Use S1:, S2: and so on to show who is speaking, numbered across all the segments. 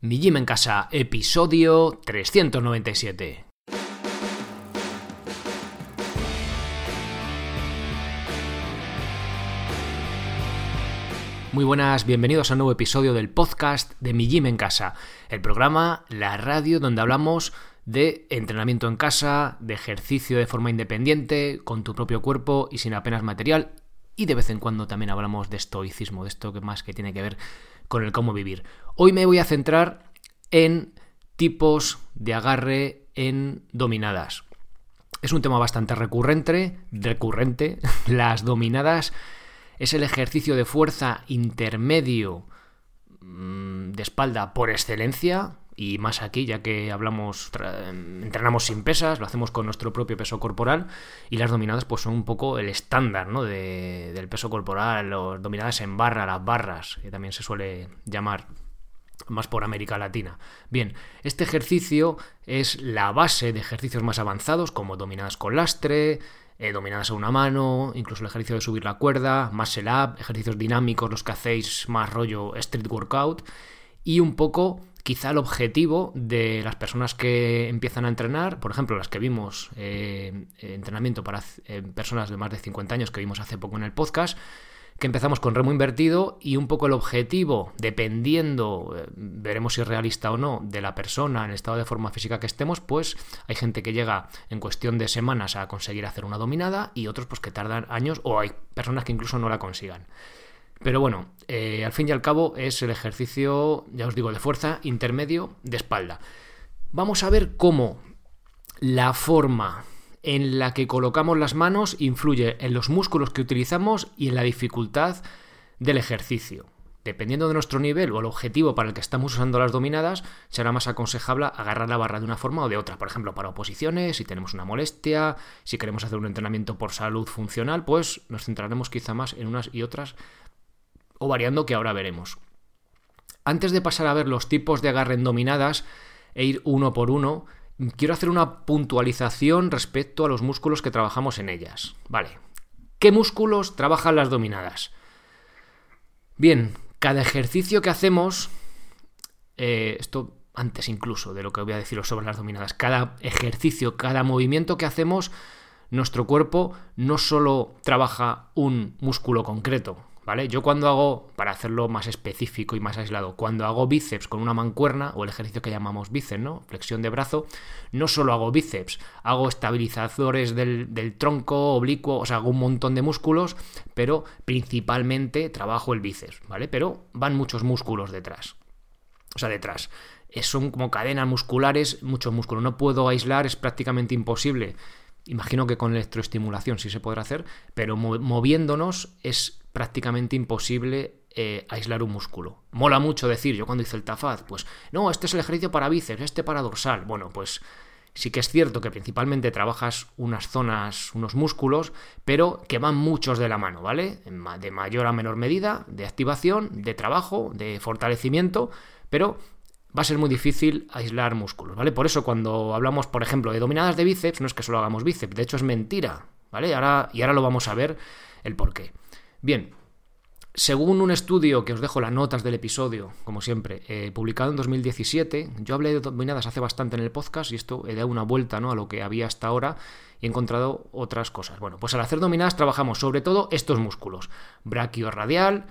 S1: Mi Gym en Casa, episodio 397. Muy buenas, bienvenidos a un nuevo episodio del podcast de Mi Gym en Casa, el programa, la radio donde hablamos de entrenamiento en casa, de ejercicio de forma independiente, con tu propio cuerpo y sin apenas material, y de vez en cuando también hablamos de estoicismo, de esto que más que tiene que ver con el cómo vivir. Hoy me voy a centrar en tipos de agarre en dominadas. Es un tema bastante recurrente, recurrente. Las dominadas es el ejercicio de fuerza intermedio mm, de espalda por excelencia y más aquí, ya que hablamos, entrenamos sin pesas, lo hacemos con nuestro propio peso corporal y las dominadas pues son un poco el estándar ¿no? del peso corporal, los dominadas en barra, las barras, que también se suele llamar más por América Latina. Bien, este ejercicio es la base de ejercicios más avanzados como dominadas con lastre, eh, dominadas a una mano, incluso el ejercicio de subir la cuerda, muscle up, ejercicios dinámicos, los que hacéis más rollo street workout y un poco quizá el objetivo de las personas que empiezan a entrenar, por ejemplo, las que vimos eh, entrenamiento para eh, personas de más de 50 años que vimos hace poco en el podcast, que empezamos con remo invertido y un poco el objetivo, dependiendo, eh, veremos si es realista o no, de la persona, en el estado de forma física que estemos, pues hay gente que llega en cuestión de semanas a conseguir hacer una dominada y otros pues que tardan años o hay personas que incluso no la consigan. Pero bueno, eh, al fin y al cabo es el ejercicio, ya os digo, de fuerza intermedio de espalda. Vamos a ver cómo la forma en la que colocamos las manos influye en los músculos que utilizamos y en la dificultad del ejercicio. Dependiendo de nuestro nivel o el objetivo para el que estamos usando las dominadas, será más aconsejable agarrar la barra de una forma o de otra. Por ejemplo, para oposiciones, si tenemos una molestia, si queremos hacer un entrenamiento por salud funcional, pues nos centraremos quizá más en unas y otras o variando que ahora veremos. Antes de pasar a ver los tipos de agarre en dominadas e ir uno por uno, quiero hacer una puntualización respecto a los músculos que trabajamos en ellas. Vale. ¿Qué músculos trabajan las dominadas? Bien, cada ejercicio que hacemos, eh, esto antes incluso de lo que voy a deciros sobre las dominadas, cada ejercicio, cada movimiento que hacemos, nuestro cuerpo no solo trabaja un músculo concreto, ¿Vale? Yo cuando hago, para hacerlo más específico y más aislado, cuando hago bíceps con una mancuerna, o el ejercicio que llamamos bíceps, ¿no? Flexión de brazo, no solo hago bíceps, hago estabilizadores del, tronco, oblicuo, o sea, hago un montón de músculos, pero principalmente trabajo el bíceps, ¿vale? Pero van muchos músculos detrás. O sea, detrás. Son como cadenas musculares, muchos músculos. No puedo aislar, es prácticamente imposible. Imagino que con electroestimulación sí se podrá hacer, pero moviéndonos es prácticamente imposible eh, aislar un músculo. Mola mucho decir, yo cuando hice el tafaz, pues no, este es el ejercicio para bíceps, este para dorsal. Bueno, pues sí que es cierto que principalmente trabajas unas zonas, unos músculos, pero que van muchos de la mano, ¿vale? De mayor a menor medida, de activación, de trabajo, de fortalecimiento, pero va a ser muy difícil aislar músculos, ¿vale? Por eso cuando hablamos, por ejemplo, de dominadas de bíceps, no es que solo hagamos bíceps, de hecho es mentira, ¿vale? Ahora, y ahora lo vamos a ver el por qué. Bien, según un estudio que os dejo las notas del episodio, como siempre, eh, publicado en 2017, yo hablé de dominadas hace bastante en el podcast y esto he dado una vuelta ¿no? a lo que había hasta ahora y he encontrado otras cosas. Bueno, pues al hacer dominadas trabajamos sobre todo estos músculos: braquio radial,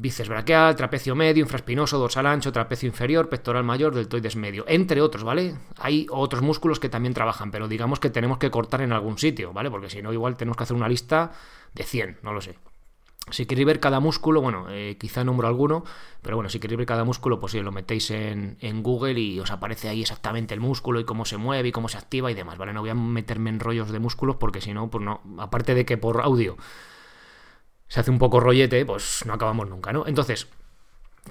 S1: bíceps braquial, trapecio medio, infraspinoso, dorsal ancho, trapecio inferior, pectoral mayor, deltoides medio, entre otros, ¿vale? Hay otros músculos que también trabajan, pero digamos que tenemos que cortar en algún sitio, ¿vale? Porque si no, igual tenemos que hacer una lista de 100, no lo sé. Si queréis ver cada músculo, bueno, eh, quizá nombro alguno, pero bueno, si queréis ver cada músculo, pues sí, lo metéis en, Google y os aparece ahí exactamente el músculo y cómo se mueve y cómo se activa y demás, ¿vale? No voy a meterme en rollos de músculos porque si no, pues no, aparte de que por audio se hace un poco rollete, pues no acabamos nunca, ¿no? Entonces,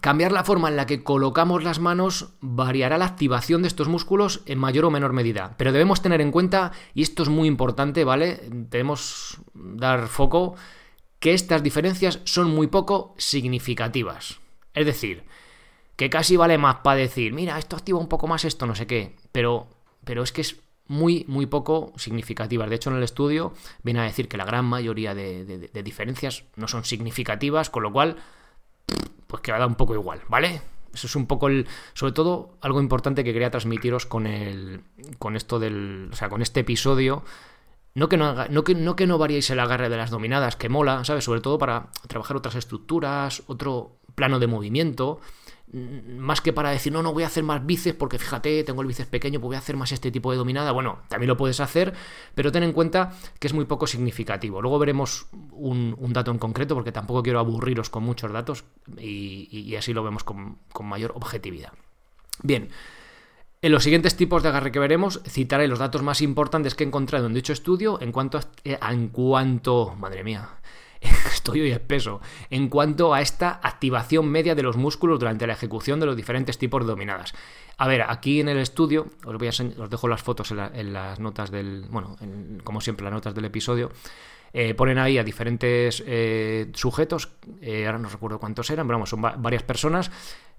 S1: cambiar la forma en la que colocamos las manos variará la activación de estos músculos en mayor o menor medida, pero debemos tener en cuenta, y esto es muy importante, ¿vale? Debemos dar foco que estas diferencias son muy poco significativas. Es decir, que casi vale más para decir, mira, esto activa un poco más esto, no sé qué, pero, pero es que es muy, muy poco significativas. De hecho, en el estudio viene a decir que la gran mayoría de, diferencias no son significativas, con lo cual, pues queda un poco igual, ¿vale? Eso es un poco el. Sobre todo, algo importante que quería transmitiros con el. con esto del. O sea, con este episodio. No que no, no, que, no que no variéis el agarre de las dominadas, que mola, ¿sabes? Sobre todo para trabajar otras estructuras, otro plano de movimiento más que para decir, no, no voy a hacer más bíceps porque fíjate, tengo el bíceps pequeño, pues voy a hacer más este tipo de dominada. Bueno, también lo puedes hacer, pero ten en cuenta que es muy poco significativo. Luego veremos un, dato en concreto porque tampoco quiero aburriros con muchos datos y, así lo vemos con, mayor objetividad. Bien. En los siguientes tipos de agarre que veremos, citaré los datos más importantes que he encontrado en dicho estudio en cuanto a, en cuanto, madre mía, estoy hoy espeso, en cuanto a esta activación media de los músculos durante la ejecución de los diferentes tipos de dominadas. A ver, aquí en el estudio, os, voy a os dejo las fotos en, las notas del, bueno, como siempre, las notas del episodio. Eh, ponen ahí a diferentes eh, sujetos, eh, ahora no recuerdo cuántos eran, pero vamos, son varias personas,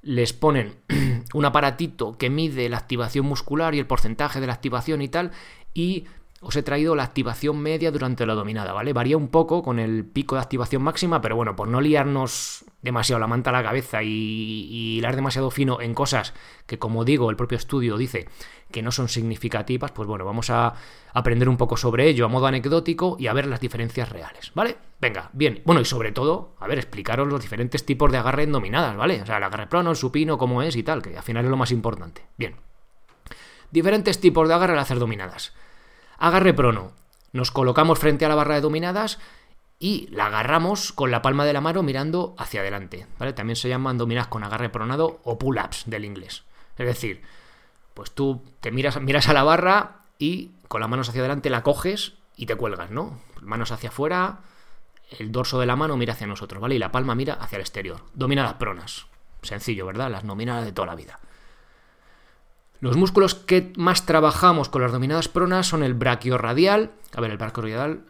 S1: les ponen un aparatito que mide la activación muscular y el porcentaje de la activación y tal, y os he traído la activación media durante la dominada, ¿vale? Varía un poco con el pico de activación máxima, pero bueno, por no liarnos demasiado la manta a la cabeza y, y hilar demasiado fino en cosas que, como digo, el propio estudio dice que no son significativas, pues bueno, vamos a aprender un poco sobre ello a modo anecdótico y a ver las diferencias reales, ¿vale? Venga, bien. Bueno, y sobre todo, a ver, explicaros los diferentes tipos de agarre en dominadas, ¿vale? O sea, el agarre plano, el supino, cómo es y tal, que al final es lo más importante. Bien. Diferentes tipos de agarre al hacer dominadas. Agarre prono. Nos colocamos frente a la barra de dominadas y la agarramos con la palma de la mano mirando hacia adelante. ¿vale? También se llaman dominadas con agarre pronado o pull-ups del inglés. Es decir, pues tú te miras, miras a la barra y con las manos hacia adelante la coges y te cuelgas, ¿no? Manos hacia afuera, el dorso de la mano mira hacia nosotros, ¿vale? Y la palma mira hacia el exterior. Dominadas pronas. Sencillo, ¿verdad? Las nominadas de toda la vida. Los músculos que más trabajamos con las dominadas pronas son el brachiorradial. A ver, el brachiorradial,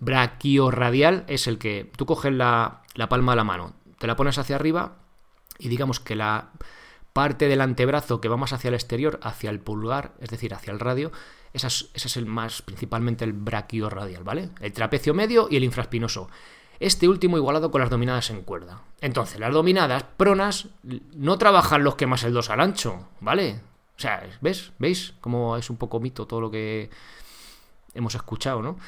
S1: brachiorradial es el que tú coges la, palma de la mano, te la pones hacia arriba y digamos que la parte del antebrazo que va más hacia el exterior, hacia el pulgar, es decir, hacia el radio, ese es, el más, principalmente el brachiorradial, ¿vale? El trapecio medio y el infraspinoso este último igualado con las dominadas en cuerda. Entonces, las dominadas pronas no trabajan los que más el dos al ancho, ¿vale? O sea, ¿ves? ¿Veis cómo es un poco mito todo lo que hemos escuchado, ¿no?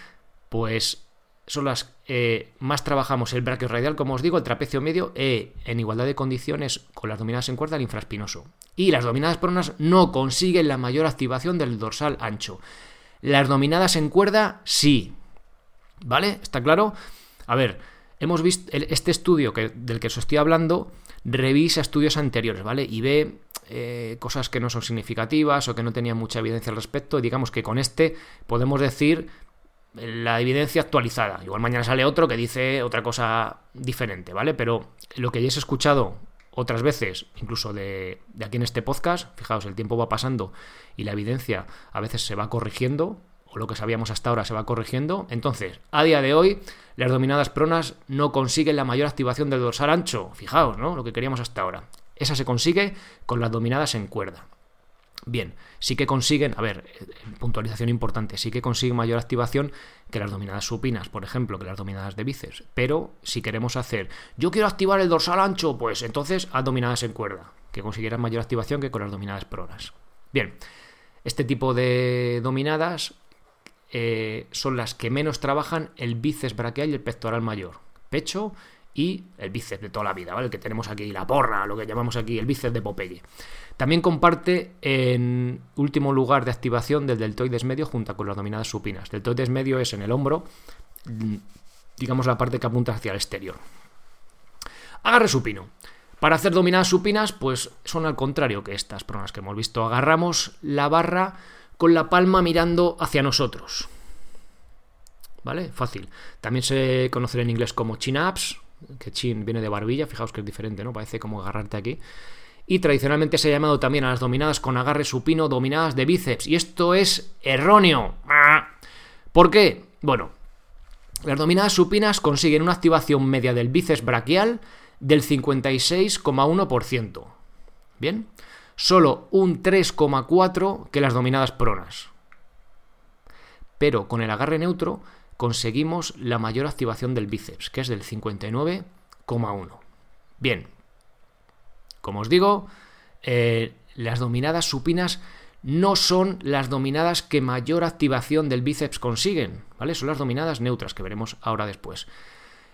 S1: Pues son las eh, más trabajamos el braquio radial, como os digo, el trapecio medio, e en igualdad de condiciones con las dominadas en cuerda, el infraspinoso. Y las dominadas pronas no consiguen la mayor activación del dorsal ancho. Las dominadas en cuerda, sí. ¿Vale? ¿Está claro? A ver, hemos visto este estudio que, del que os estoy hablando, revisa estudios anteriores, ¿vale? Y ve eh, cosas que no son significativas o que no tenían mucha evidencia al respecto. Y digamos que con este podemos decir la evidencia actualizada. Igual mañana sale otro que dice otra cosa diferente, ¿vale? Pero lo que hayáis escuchado otras veces, incluso de, de, aquí en este podcast, fijaos, el tiempo va pasando y la evidencia a veces se va corrigiendo, o lo que sabíamos hasta ahora se va corrigiendo. Entonces, a día de hoy, las dominadas pronas no consiguen la mayor activación del dorsal ancho. Fijaos, ¿no? Lo que queríamos hasta ahora. Esa se consigue con las dominadas en cuerda. Bien, sí que consiguen, a ver, eh, puntualización importante, sí que consiguen mayor activación que las dominadas supinas, por ejemplo, que las dominadas de bíceps. Pero si queremos hacer, yo quiero activar el dorsal ancho, pues entonces a dominadas en cuerda, que consiguieran mayor activación que con las dominadas pronas. Bien, este tipo de dominadas eh, son las que menos trabajan el bíceps braquial y el pectoral mayor. Pecho y el bíceps de toda la vida, ¿vale? El que tenemos aquí, la porra, lo que llamamos aquí el bíceps de Popeye. También comparte en último lugar de activación del deltoides medio junto con las dominadas supinas. Deltoides medio es en el hombro, mm, digamos la parte que apunta hacia el exterior. Agarre supino. Para hacer dominadas supinas, pues son al contrario que estas pronas que hemos visto. Agarramos la barra con la palma mirando hacia nosotros. ¿Vale? Fácil. También se conoce en inglés como chin-ups, que chin viene de barbilla, fijaos que es diferente, ¿no? Parece como agarrarte aquí. Y tradicionalmente se ha llamado también a las dominadas con agarre supino dominadas de bíceps. Y esto es erróneo. ¿Por qué? Bueno, las dominadas supinas consiguen una activación media del bíceps braquial del 56,1%. ¿Bien? Solo un 3,4 que las dominadas pronas. Pero con el agarre neutro conseguimos la mayor activación del bíceps, que es del 59,1. Bien, Como os digo, eh, las dominadas supinas no son las dominadas que mayor activación del bíceps consiguen, ¿vale? Son las dominadas neutras que veremos ahora después.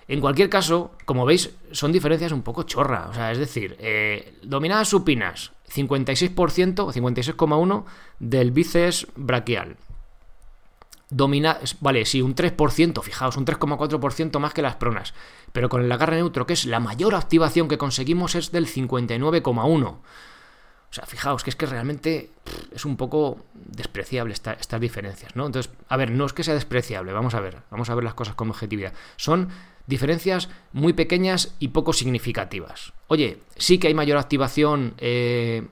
S1: En cualquier caso, como veis, son diferencias un poco chorra. O sea, es decir, eh, dominadas supinas, 56% o 56,1% del bíceps braquial. Domina, vale, sí, un 3%, fijaos, un 3,4% más que las pronas. Pero con el agarre neutro, que es la mayor activación que conseguimos, es del 59,1%. O sea, fijaos que es que realmente es un poco despreciable estas diferencias, ¿no? Entonces, a ver, no es que sea despreciable, vamos a ver, vamos a ver las cosas con objetividad. Son diferencias muy pequeñas y poco significativas. Oye, sí que hay mayor activación eh,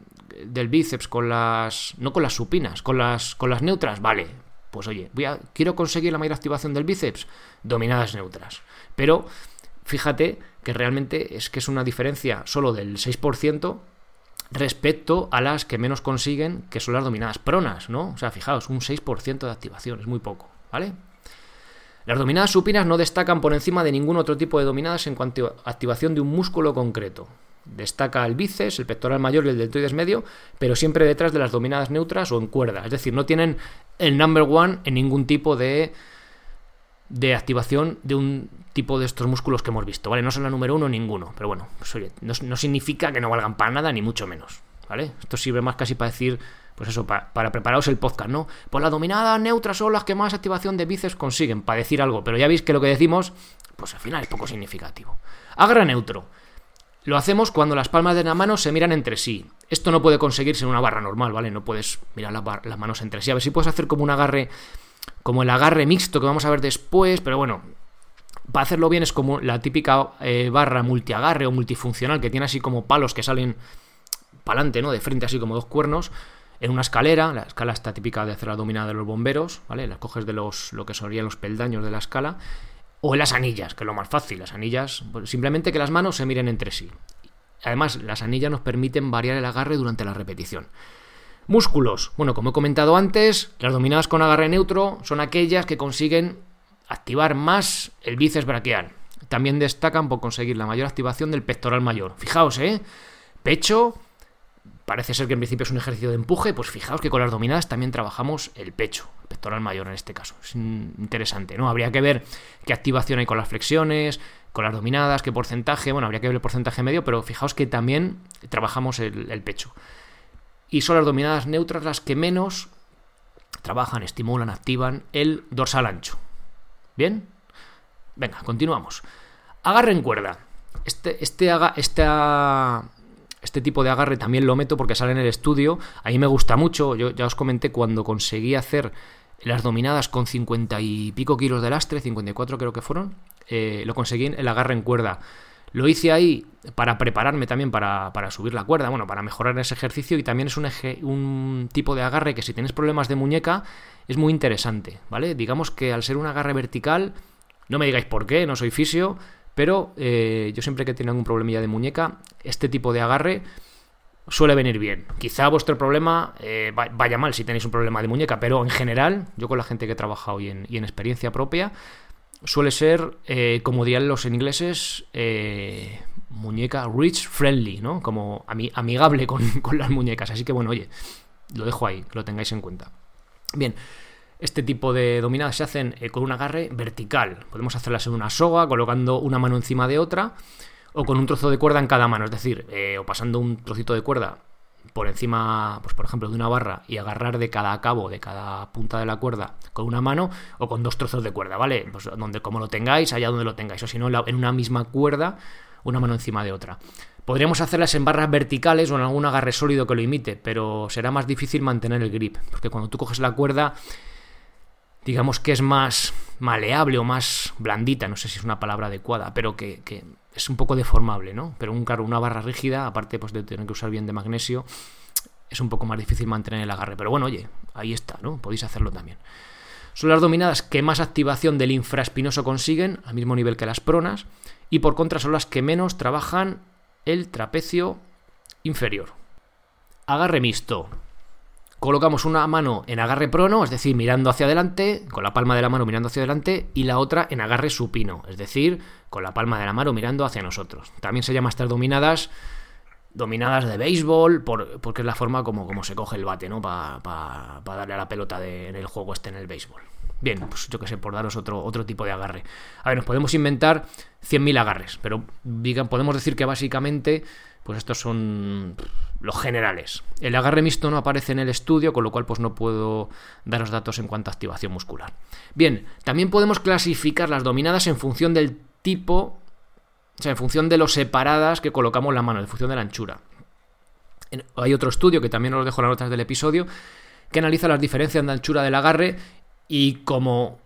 S1: del bíceps con las. no con las supinas, con las, con las neutras, vale. Pues oye, voy a, quiero conseguir la mayor activación del bíceps, dominadas neutras. Pero fíjate que realmente es que es una diferencia solo del 6% respecto a las que menos consiguen, que son las dominadas pronas, ¿no? O sea, fijaos, un 6% de activación, es muy poco, ¿vale? Las dominadas supinas no destacan por encima de ningún otro tipo de dominadas en cuanto a activación de un músculo concreto. Destaca el bíceps, el pectoral mayor y el deltoides medio, pero siempre detrás de las dominadas neutras o en cuerda. Es decir, no tienen el number one en ningún tipo de, de activación de un tipo de estos músculos que hemos visto, ¿vale? No son la número uno ninguno, pero bueno, pues no, no significa que no valgan para nada, ni mucho menos, ¿vale? Esto sirve más casi para decir pues eso, para, prepararos el podcast, ¿no? Pues las dominadas neutras son las que más activación de bíceps consiguen, para decir algo, pero ya veis que lo que decimos, pues al final es poco significativo. Agarre neutro. Lo hacemos cuando las palmas de la mano se miran entre sí. Esto no puede conseguirse en una barra normal, ¿vale? No puedes mirar las manos entre sí. A ver si puedes hacer como un agarre, como el agarre mixto que vamos a ver después, pero bueno, para hacerlo bien es como la típica eh, barra multiagarre o multifuncional que tiene así como palos que salen para adelante, ¿no? De frente así como dos cuernos en una escalera, la escala está típica de hacer la dominada de los bomberos, ¿vale? Las coges de los, lo que serían los peldaños de la escala, o en las anillas, que es lo más fácil, las anillas, pues, simplemente que las manos se miren entre sí. Además, las anillas nos permiten variar el agarre durante la repetición. Músculos. Bueno, como he comentado antes, las dominadas con agarre neutro son aquellas que consiguen activar más el bíceps braquial. También destacan por conseguir la mayor activación del pectoral mayor. Fijaos, ¿eh? Pecho, Parece ser que en principio es un ejercicio de empuje, pues fijaos que con las dominadas también trabajamos el pecho, el pectoral mayor en este caso. Es interesante, ¿no? Habría que ver qué activación hay con las flexiones, con las dominadas, qué porcentaje, bueno, habría que ver el porcentaje medio, pero fijaos que también trabajamos el, el pecho. Y son las dominadas neutras las que menos trabajan, estimulan, activan el dorsal ancho. ¿Bien? Venga, continuamos. Agarre en cuerda. Este, este, haga, este tipo de agarre también lo meto porque sale en el estudio. A mí me gusta mucho. Yo ya os comenté cuando conseguí hacer las dominadas con 50 y pico kilos de lastre, 54 creo que fueron, eh, lo conseguí en el agarre en cuerda. Lo hice ahí para prepararme también para, subir la cuerda, bueno, para mejorar ese ejercicio y también es un, un tipo de agarre que si tienes problemas de muñeca es muy interesante, ¿vale? Digamos que al ser un agarre vertical, no me digáis por qué, no soy fisio, pero eh, yo siempre que tengo algún problemilla de muñeca, este tipo de agarre suele venir bien. Quizá vuestro problema eh, vaya mal si tenéis un problema de muñeca, pero en general, yo con la gente que he trabajado y en, experiencia propia, suele ser, eh, como dirían los ingleses, muñeca rich friendly, ¿no? Como amigable con, las muñecas. Así que bueno, oye, lo dejo ahí, que lo tengáis en cuenta. Bien, este tipo de dominadas se hacen eh, con un agarre vertical. Podemos hacerlas en una soga, colocando una mano encima de otra, o con un trozo de cuerda en cada mano, es decir, eh, o pasando un trocito de cuerda por encima, pues por ejemplo, de una barra y agarrar de cada cabo, de cada punta de la cuerda con una mano o con dos trozos de cuerda, ¿vale? Pues donde como lo tengáis, allá donde lo tengáis, o si no, en una misma cuerda, una mano encima de otra. Podríamos hacerlas en barras verticales o en algún agarre sólido que lo imite, pero será más difícil mantener el grip, porque cuando tú coges la cuerda digamos que es más maleable o más blandita, no sé si es una palabra adecuada, pero que, es un poco deformable, ¿no? Pero un, claro, una barra rígida, aparte pues, de tener que usar bien de magnesio, es un poco más difícil mantener el agarre. Pero bueno, oye, ahí está, ¿no? Podéis hacerlo también. Son las dominadas que más activación del infraespinoso consiguen, al mismo nivel que las pronas, y por contra son las que menos trabajan el trapecio inferior. Agarre mixto. Colocamos una mano en agarre prono, es decir, mirando hacia adelante, con la palma de la mano mirando hacia adelante, y la otra en agarre supino, es decir, con la palma de la mano mirando hacia nosotros. También se llama estas dominadas dominadas de béisbol, porque es la forma como, como se coge el bate, ¿no? Para darle a la pelota en el juego este en el béisbol. Bien, pues yo que sé, por daros otro, otro tipo de agarre. A ver, nos podemos inventar 100.000 agarres, pero digan, podemos decir que básicamente, pues estos son los generales. El agarre mixto no aparece en el estudio, con lo cual pues no puedo daros datos en cuanto a activación muscular. Bien, también podemos clasificar las dominadas en función del tipo o sea, en función de lo separadas que colocamos la mano, en función de la anchura. Hay otro estudio que también os dejo en las notas del episodio que analiza las diferencias de anchura del agarre y como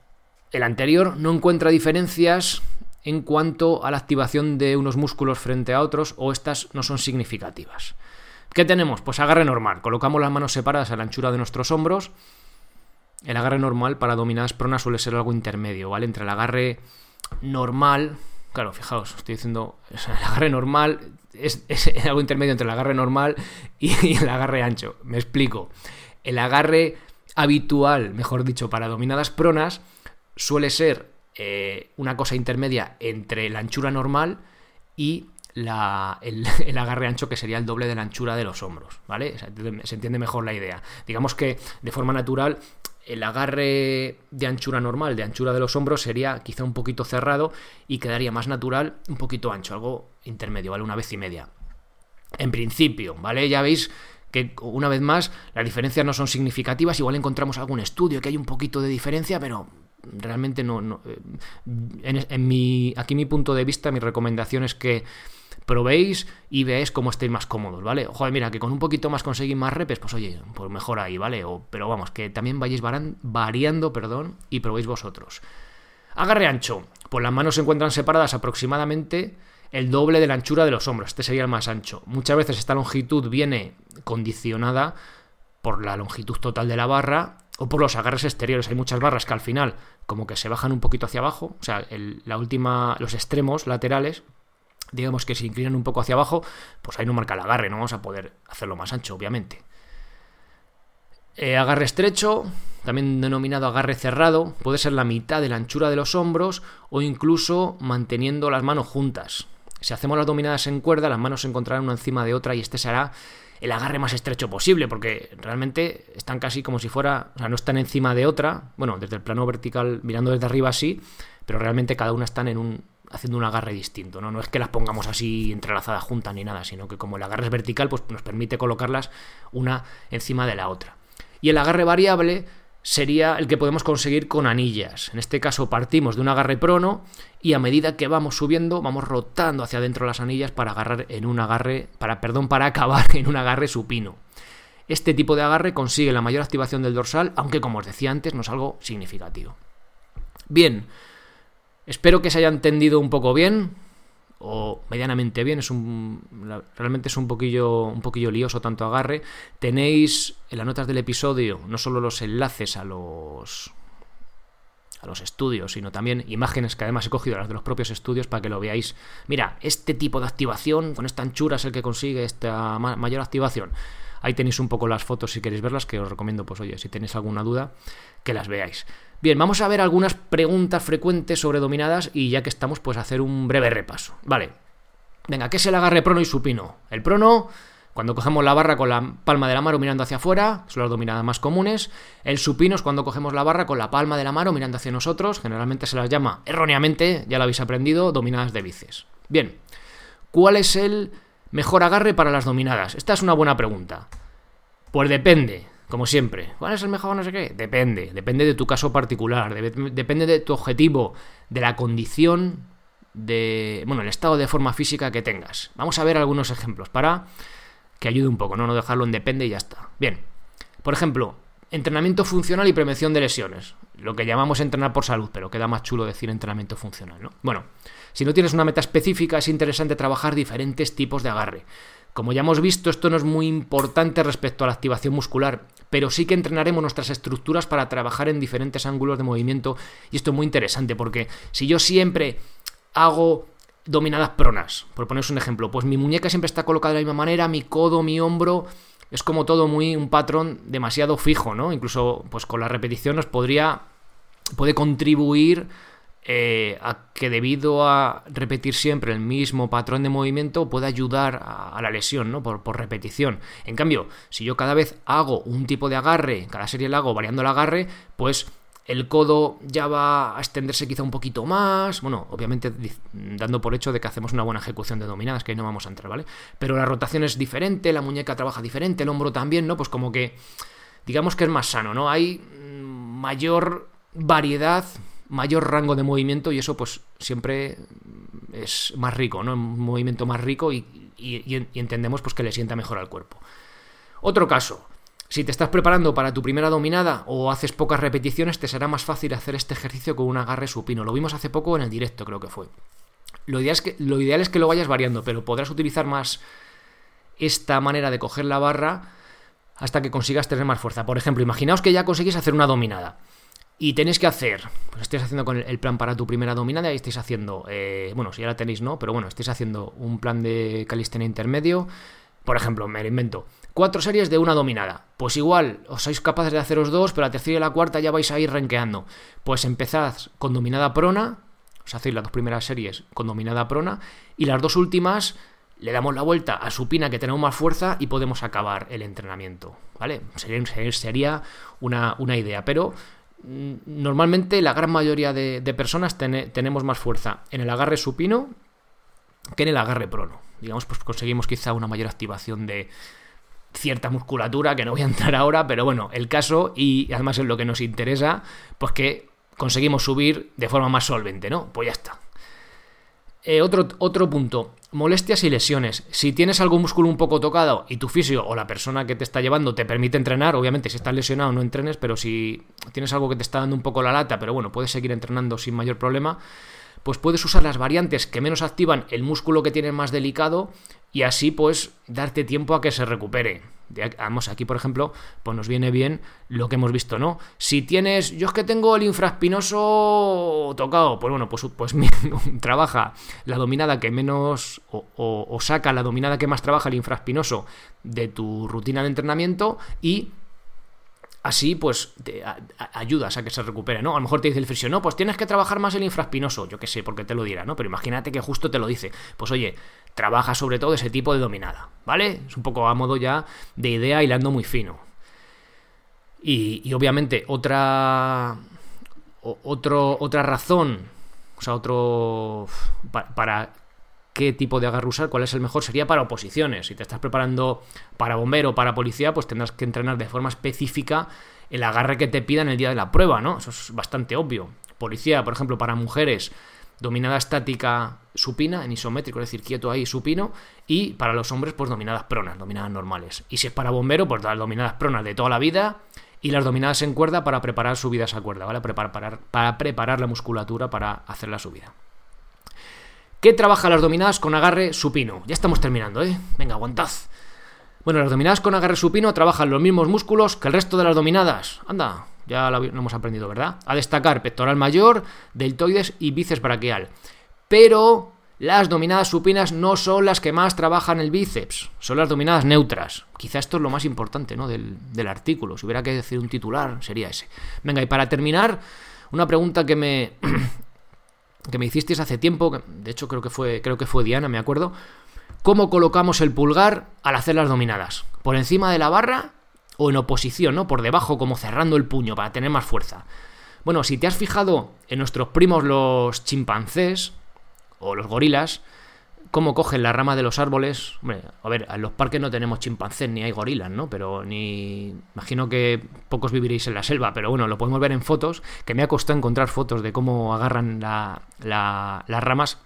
S1: el anterior no encuentra diferencias en cuanto a la activación de unos músculos frente a otros o estas no son significativas. ¿Qué tenemos? Pues agarre normal. Colocamos las manos separadas a la anchura de nuestros hombros. El agarre normal para dominadas pronas suele ser algo intermedio, ¿vale? Entre el agarre normal, Claro, fijaos, estoy diciendo, el agarre normal es, algo intermedio entre el agarre normal y, el agarre ancho. Me explico. El agarre habitual, mejor dicho, para dominadas pronas, suele ser eh, una cosa intermedia entre la anchura normal y el, agarre ancho que sería el doble de la anchura de los hombros, ¿vale? Se entiende mejor la idea. Digamos que de forma natural el agarre de anchura normal, de anchura de los hombros, sería quizá un poquito cerrado y quedaría más natural, un poquito ancho, algo intermedio, ¿vale? Una vez y media. En principio, ¿vale? Ya veis que una vez más las diferencias no son significativas, igual encontramos algún estudio que hay un poquito de diferencia, pero realmente no... Eh, en, mi, aquí mi punto de vista, mi recomendación es que probéis y veáis cómo estéis más cómodos, ¿vale? Joder, mira, que con un poquito más conseguís más repes, pues oye, pues mejor ahí, ¿vale? O, pero vamos, que también vayáis variando, perdón, y probéis vosotros. Agarre ancho. Pues las manos se encuentran separadas aproximadamente el doble de la anchura de los hombros. Este sería el más ancho. Muchas veces esta longitud viene condicionada por la longitud total de la barra o por los agarres exteriores. Hay muchas barras que al final como que se bajan un poquito hacia abajo, o sea, la última, los extremos laterales digamos que se inclinan un poco hacia abajo, pues ahí no marca el agarre, no vamos a poder hacerlo más ancho, obviamente. Eh, agarre estrecho, también denominado agarre cerrado, puede ser la mitad de la anchura de los hombros o incluso manteniendo las manos juntas. Si hacemos las dominadas en cuerda, las manos se encontrarán una encima de otra y este será el agarre más estrecho posible, porque realmente están casi como si fuera, o sea, no están encima de otra, bueno, desde el plano vertical mirando desde arriba sí, pero realmente cada una están haciendo un agarre distinto, ¿no? No es que las pongamos así entrelazadas juntas ni nada, sino que como el agarre es vertical, pues nos permite colocarlas una encima de la otra. Y el agarre variable sería el que podemos conseguir con anillas. En este caso partimos de un agarre prono y a medida que vamos subiendo vamos rotando hacia adentro las anillas para agarrar en un agarre, para perdón, para acabar en un agarre supino. Este tipo de agarre consigue la mayor activación del dorsal, aunque como os decía antes no es algo significativo. Bien, Espero que se haya entendido un poco bien o medianamente bien, es un realmente es un poquillo un poquillo lioso tanto agarre. Tenéis en las notas del episodio no solo los enlaces a los a los estudios, sino también imágenes que además he cogido las de los propios estudios para que lo veáis. Mira, este tipo de activación con esta anchura es el que consigue esta mayor activación. Ahí tenéis un poco las fotos si queréis verlas, que os recomiendo, pues oye, si tenéis alguna duda, que las veáis. Bien, vamos a ver algunas preguntas frecuentes sobre dominadas y ya que estamos, pues hacer un breve repaso. Vale. Venga, ¿qué es el agarre prono y supino? El prono, cuando cogemos la barra con la palma de la mano mirando hacia afuera, son las dominadas más comunes. El supino es cuando cogemos la barra con la palma de la mano mirando hacia nosotros. Generalmente se las llama erróneamente, ya lo habéis aprendido, dominadas de bíceps. Bien, ¿cuál es el mejor agarre para las dominadas? Esta es una buena pregunta. Pues depende. Como siempre, ¿cuál es el mejor no sé qué? Depende, depende de tu caso particular, depende de tu objetivo, de la condición, de, bueno, el estado de forma física que tengas. Vamos a ver algunos ejemplos para que ayude un poco, no, no dejarlo en depende y ya está. Bien, por ejemplo, entrenamiento funcional y prevención de lesiones, lo que llamamos entrenar por salud, pero queda más chulo decir entrenamiento funcional, ¿no? Bueno, si no tienes una meta específica, es interesante trabajar diferentes tipos de agarre. Como ya hemos visto, esto no es muy importante respecto a la activación muscular, pero sí que entrenaremos nuestras estructuras para trabajar en diferentes ángulos de movimiento y esto es muy interesante porque si yo siempre hago dominadas pronas, por poneros un ejemplo, pues mi muñeca siempre está colocada de la misma manera, mi codo, mi hombro, es como todo muy un patrón demasiado fijo, ¿no? Incluso pues con la repetición nos podría puede contribuir eh, a que debido a repetir siempre el mismo patrón de movimiento puede ayudar a, la lesión, ¿no? Por, por, repetición. En cambio, si yo cada vez hago un tipo de agarre, cada serie la hago variando el agarre, pues el codo ya va a extenderse quizá un poquito más, bueno, obviamente dando por hecho de que hacemos una buena ejecución de dominadas, que ahí no vamos a entrar, ¿vale? Pero la rotación es diferente, la muñeca trabaja diferente, el hombro también, ¿no? Pues como que, digamos que es más sano, ¿no? Hay mm, mayor variedad mayor rango de movimiento y eso pues siempre es más rico, ¿no? Un movimiento más rico y, entendemos pues que le sienta mejor al cuerpo. Otro caso, si te estás preparando para tu primera dominada o haces pocas repeticiones, te será más fácil hacer este ejercicio con un agarre supino. Lo vimos hace poco en el directo, creo que fue. Lo ideal es que lo, ideal es que lo vayas variando, pero podrás utilizar más esta manera de coger la barra hasta que consigas tener más fuerza. Por ejemplo, imaginaos que ya conseguís hacer una dominada. Y tenéis que hacer, pues estáis haciendo con el plan para tu primera dominada y estáis haciendo, eh, bueno, si ya la tenéis no, pero bueno, estáis haciendo un plan de calistenia intermedio. Por ejemplo, me lo invento, cuatro series de una dominada. Pues igual, os sois capaces de haceros dos, pero la tercera y la cuarta ya vais a ir renqueando. Pues empezad con dominada prona, os hacéis las dos primeras series con dominada prona, y las dos últimas le damos la vuelta a supina que tenemos más fuerza y podemos acabar el entrenamiento. ¿Vale? Sería, una, idea, pero Mm, normalmente la gran mayoría de, personas tenemos más fuerza en el agarre supino que en el agarre prono. Digamos, pues conseguimos quizá una mayor activación de cierta musculatura, que no voy a entrar ahora, pero bueno, el caso, y además es lo que nos interesa, pues que conseguimos subir de forma más solvente, ¿no? Pues ya está. Eh, otro, otro punto, molestias y lesiones. Si tienes algún músculo un poco tocado y tu fisio o la persona que te está llevando te permite entrenar, obviamente si estás lesionado no entrenes, pero si tienes algo que te está dando un poco la lata, pero bueno, puedes seguir entrenando sin mayor problema, pues puedes usar las variantes que menos activan el músculo que tienes más delicado y así pues darte tiempo a que se recupere. Vamos, aquí por ejemplo, pues nos viene bien lo que hemos visto, ¿no? Si tienes, yo es que tengo el infraspinoso tocado, pues bueno, pues, pues trabaja la dominada que menos, o, o saca la dominada que más trabaja el infraspinoso de tu rutina de entrenamiento y Así, pues, te ayudas a que se recupere, ¿no? A lo mejor te dice el fisio, no, pues tienes que trabajar más el infraspinoso, yo qué sé, porque te lo dirá, ¿no? Pero imagínate que justo te lo dice. Pues oye, trabaja sobre todo ese tipo de dominada, ¿vale? Es un poco a modo ya de idea hilando muy fino. Y, obviamente, otra. Otra razón, o sea, otro. para qué tipo de agarre usar, cuál es el mejor, sería para oposiciones. Si te estás preparando para bombero o para policía, pues tendrás que entrenar de forma específica el agarre que te pidan el día de la prueba, ¿no? Eso es bastante obvio. Policía, por ejemplo, para mujeres, dominada estática supina, en isométrico, es decir, quieto ahí, supino, y para los hombres, pues dominadas pronas, dominadas normales. Y si es para bombero, pues las dominadas pronas de toda la vida y las dominadas en cuerda para preparar subidas a cuerda, ¿vale? Preparar, para preparar la musculatura para hacer la subida. ¿Qué trabaja las dominadas con agarre supino? Ya estamos terminando, ¿eh? Venga, aguantad. Bueno, las dominadas con agarre supino trabajan los mismos músculos que el resto de las dominadas. Anda, ya lo, hemos aprendido, ¿verdad? A destacar pectoral mayor, deltoides y bíceps braquial. Pero las dominadas supinas no son las que más trabajan el bíceps, son las dominadas neutras. Quizá esto es lo más importante ¿no? del, del artículo. Si hubiera que decir un titular, sería ese. Venga, y para terminar, una pregunta que me, que me hicisteis hace tiempo, de hecho creo que fue, creo que fue Diana, me acuerdo, cómo colocamos el pulgar al hacer las dominadas. ¿Por encima de la barra o en oposición, ¿no? Por debajo, como cerrando el puño para tener más fuerza. Bueno, si te has fijado en nuestros primos los chimpancés o los gorilas, cómo cogen la rama de los árboles. Hombre, a ver, en los parques no tenemos chimpancés ni hay gorilas, ¿no? Pero ni. Imagino que pocos viviréis en la selva, pero bueno, lo podemos ver en fotos, que me ha costado encontrar fotos de cómo agarran las ramas.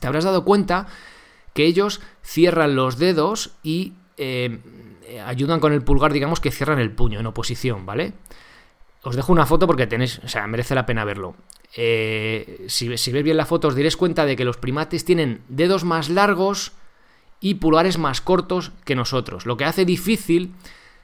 S1: Te habrás dado cuenta que ellos cierran los dedos y eh, ayudan con el pulgar, digamos que cierran el puño en oposición, ¿vale? Os dejo una foto porque tenéis, o sea, merece la pena verlo. Eh, si, ves bien la foto os diréis cuenta de que los primates tienen dedos más largos y pulgares más cortos que nosotros, lo que hace difícil,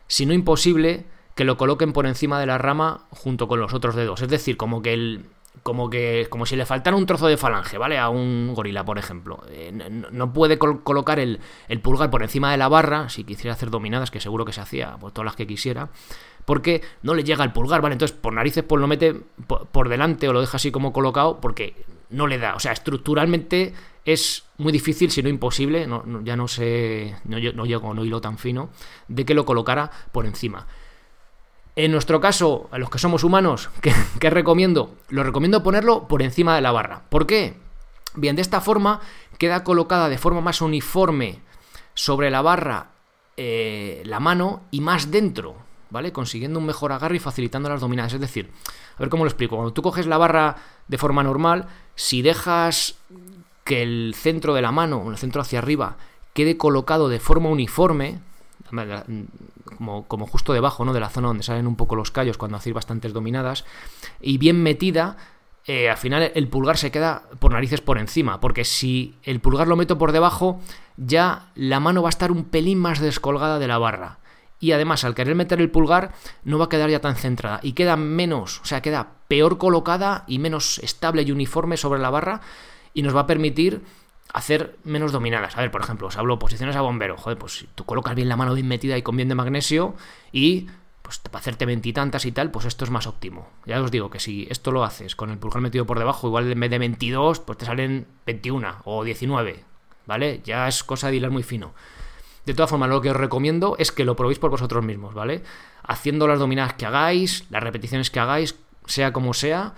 S1: si no imposible, que lo coloquen por encima de la rama junto con los otros dedos. Es decir, como que el como que como si le faltara un trozo de falange, ¿vale? A un gorila, por ejemplo. Eh, no, puede colocar el, pulgar por encima de la barra, si quisiera hacer dominadas, que seguro que se hacía, por todas las que quisiera, porque no le llega el pulgar, ¿vale? Entonces, por narices, pues lo mete por, delante o lo deja así como colocado, porque no le da. O sea, estructuralmente es muy difícil, si no imposible, ya no sé, no, no llego, no hilo tan fino, de que lo colocara por encima. En nuestro caso, a los que somos humanos, ¿qué, recomiendo? Lo recomiendo ponerlo por encima de la barra. ¿Por qué? Bien, de esta forma queda colocada de forma más uniforme sobre la barra eh, la mano y más dentro, ¿vale? Consiguiendo un mejor agarre y facilitando las dominadas. Es decir, a ver cómo lo explico. Cuando tú coges la barra de forma normal, si dejas que el centro de la mano, el centro hacia arriba, quede colocado de forma uniforme, como, como, justo debajo ¿no? de la zona donde salen un poco los callos cuando hacéis bastantes dominadas, y bien metida, eh, al final el pulgar se queda por narices por encima, porque si el pulgar lo meto por debajo, ya la mano va a estar un pelín más descolgada de la barra. Y además, al querer meter el pulgar, no va a quedar ya tan centrada. Y queda menos, o sea, queda peor colocada y menos estable y uniforme sobre la barra. Y nos va a permitir hacer menos dominadas. A ver, por ejemplo, os hablo posiciones a bombero. Joder, pues si tú colocas bien la mano bien metida y con bien de magnesio y pues para hacerte veintitantas y tal, pues esto es más óptimo. Ya os digo que si esto lo haces con el pulgar metido por debajo, igual en vez de 22, pues te salen 21 o 19, ¿vale? Ya es cosa de hilar muy fino. De todas formas, lo que os recomiendo es que lo probéis por vosotros mismos, ¿vale? Haciendo las dominadas que hagáis, las repeticiones que hagáis, sea como sea,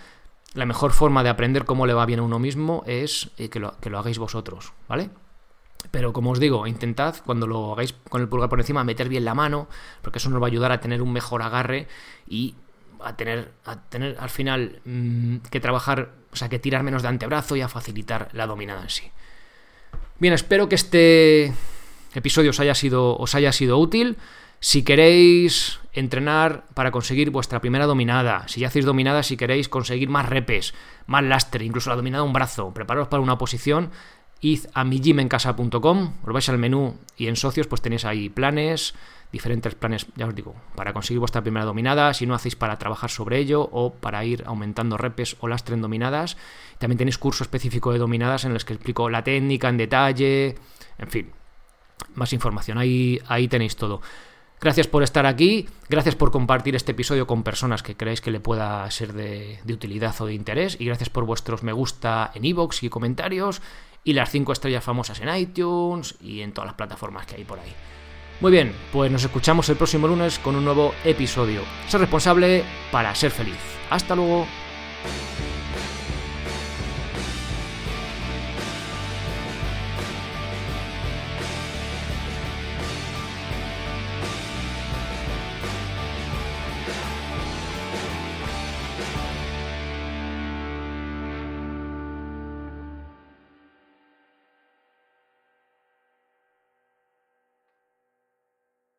S1: la mejor forma de aprender cómo le va bien a uno mismo es eh, que, lo, hagáis vosotros, ¿vale? Pero como os digo, intentad cuando lo hagáis con el pulgar por encima meter bien la mano, porque eso nos va a ayudar a tener un mejor agarre y a tener, a tener al final mm, que trabajar, o sea, que tirar menos de antebrazo y a facilitar la dominada en sí. Bien, espero que este episodio os haya sido, os haya sido útil. Si queréis entrenar para conseguir vuestra primera dominada, si ya hacéis dominada, si queréis conseguir más repes, más lastre, incluso la dominada un brazo, prepararos para una posición, id a mijimencasa.com, os vais al menú y en socios pues tenéis ahí planes, diferentes planes, ya os digo, para conseguir vuestra primera dominada, si no hacéis para trabajar sobre ello o para ir aumentando repes o lastre en dominadas. También tenéis curso específico de dominadas en los que explico la técnica en detalle, en fin, más información, ahí, ahí tenéis todo. Gracias por estar aquí, gracias por compartir este episodio con personas que creáis que le pueda ser de, utilidad o de interés y gracias por vuestros me gusta en iVoox y comentarios y las 5 estrellas famosas en iTunes y en todas las plataformas que hay por ahí. Muy bien, pues nos escuchamos el próximo lunes con un nuevo episodio. Ser responsable para ser feliz. Hasta luego.